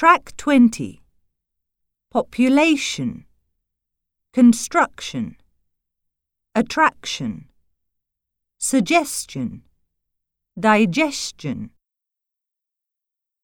Track 20 Population. Construction. Attraction. Suggestion. Digestion.